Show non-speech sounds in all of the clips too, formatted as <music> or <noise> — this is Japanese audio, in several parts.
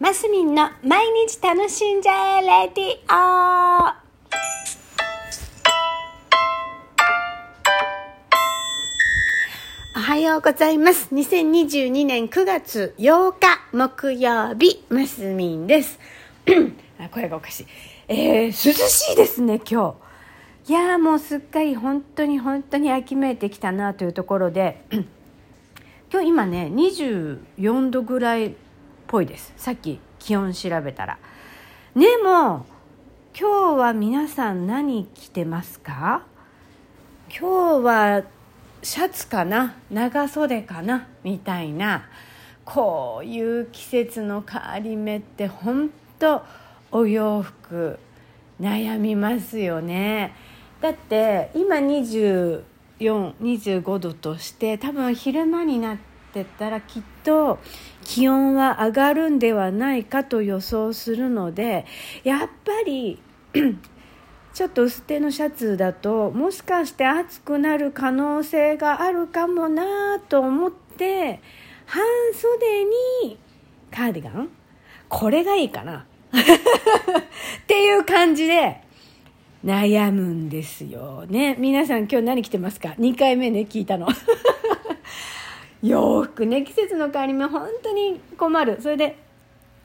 マスミンの毎日楽しんじゃえレディオおはようございます。2022年9月8日木曜日、マスミンです。<coughs> あ声がおかしい。えー、涼しいですね、今日。いやーもうすっかり本当に本当に秋めいてきたなというところで、<coughs> 今日今ね24度ぐらいっぽいです。さっき気温調べたら。でも今日は皆さん何着てますか？今日はシャツかな？長袖かな？みたいな。こういう季節の変わり目って本当お洋服悩みますよね。だって今2425度として多分昼間になっってったらきっと気温は上がるんではないかと予想するのでやっぱり <clears throat> ちょっと薄手のシャツだともしかして暑くなる可能性があるかもなと思って半袖にカーディガン？これがいいかな？<laughs> っていう感じで悩むんですよね。皆さん今日何着てますか？2回目ね聞いたの。<laughs> 洋服ね季節の変わり目本当に困る。それで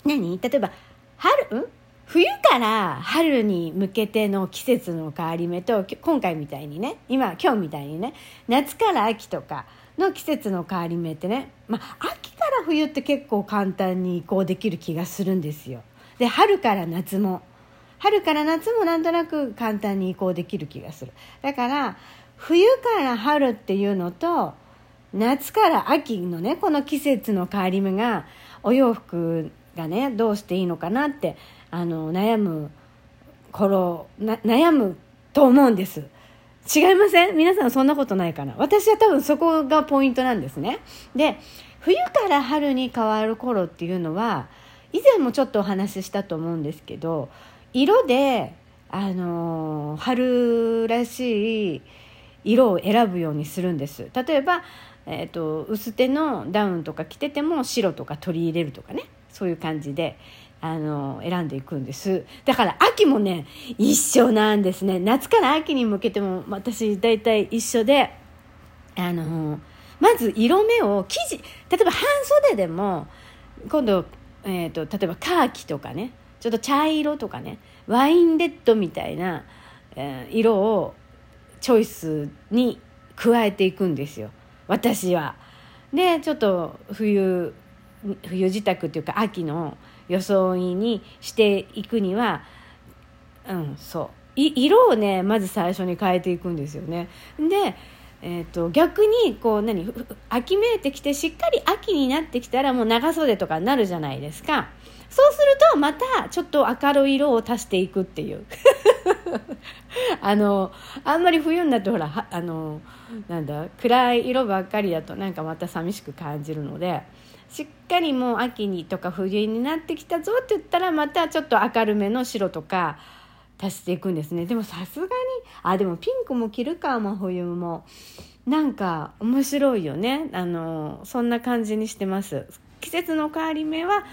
何？例えば春？ん？冬から春に向けての季節の変わり目と今回みたいにね今今日みたいにね夏から秋とかの季節の変わり目ってね、まあ、秋から冬って結構簡単に移行できる気がするんですよ。で春から夏も。春から夏もなんとなく簡単に移行できる気がする。だから冬から春っていうのと夏から秋のねこの季節の変わり目がお洋服がねどうしていいのかなってあの悩む頃悩むと思うんです。違いません？皆さんそんなことないかな？私は多分そこがポイントなんですね。で冬から春に変わる頃っていうのは以前もちょっとお話ししたと思うんですけど色で、あの、春らしい色を選ぶようにするんです。例えば、えーと、薄手のダウンとか着てても白とか取り入れるとかね。そういう感じで、あの、選んでいくんです。だから秋もね一緒なんですね。夏から秋に向けても私大体一緒で、あの、まず色目を生地例えば半袖でも今度、えーと例えばカーキとかねちょっと茶色とかねワインレッドみたいな、えー、色をチョイスに加えていくんですよ。私は。でちょっと冬冬支度っていうか秋の装いにしていくにはうんそう色をねまず最初に変えていくんですよね。でえーと、逆にこう何秋めいてきてしっかり秋になってきたらもう長袖とかになるじゃないですかそうするとまたちょっと明るい色を足していくっていう。<laughs> あのあんまり冬になってほらあのなんだ暗い色ばっかりだとなんかまた寂しく感じるのでしっかりもう秋にとか冬になってきたぞって言ったらまたちょっと明るめの白とか足していくんですね。でもさすがにあでもピンクも着るか真冬も。なんか面白いよね。あのそんな感じにしてます。季節の変わり目は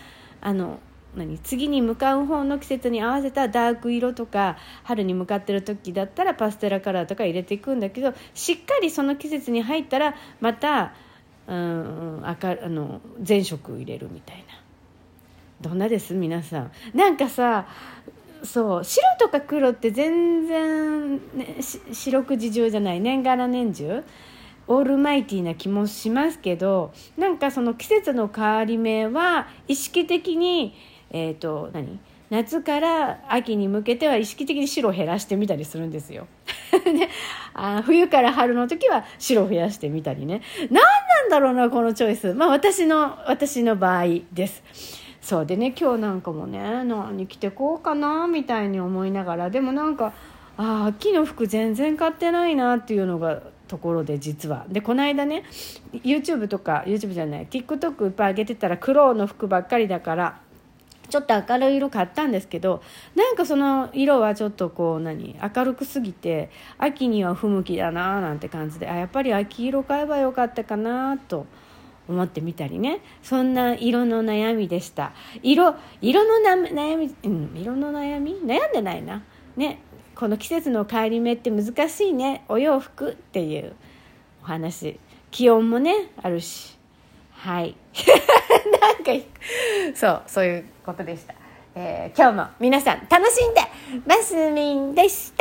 あの何次に向かう方の季節に合わせたダーク色とか春に向かってる時だったらパステラカラーとか入れていくんだけどしっかりその季節に入ったらまた、うん、赤あの全色入れるみたいな。どんなです？皆さん。なんかさそう白とか黒って全然、ね、四六時中じゃない。年がら年中オールマイティーな気もしますけどなんかその季節の変わり目は意識的にえーと、何？夏から秋に向けては意識的に白を減らしてみたりするんですよ。で <laughs> あ冬から春の時は白を増やしてみたりね。何なんだろうなこのチョイス。まあ私の私の場合です。そうでね今日なんかもね何着てこうかなみたいに思いながら。でもなんかあ秋の服全然買ってないなっていうのがところで実は。でこの間ね YouTube とか YouTube じゃない TikTok いっぱい上げてたら黒の服ばっかりだからちょっと明るい色買ったんですけどなんかその色はちょっとこう何明るくすぎて秋には不向きだななんて感じであやっぱり秋色買えばよかったかなと思ってみたりね。そんな色の悩みでした。色色の悩み、うん、色の悩み？悩んでないな。ね。この季節の変わり目って難しいね。お洋服っていうお話。気温もねあるし。はい。<laughs> なんかそうそういうことでした、えー、今日も皆さん楽しんでマスミンでした。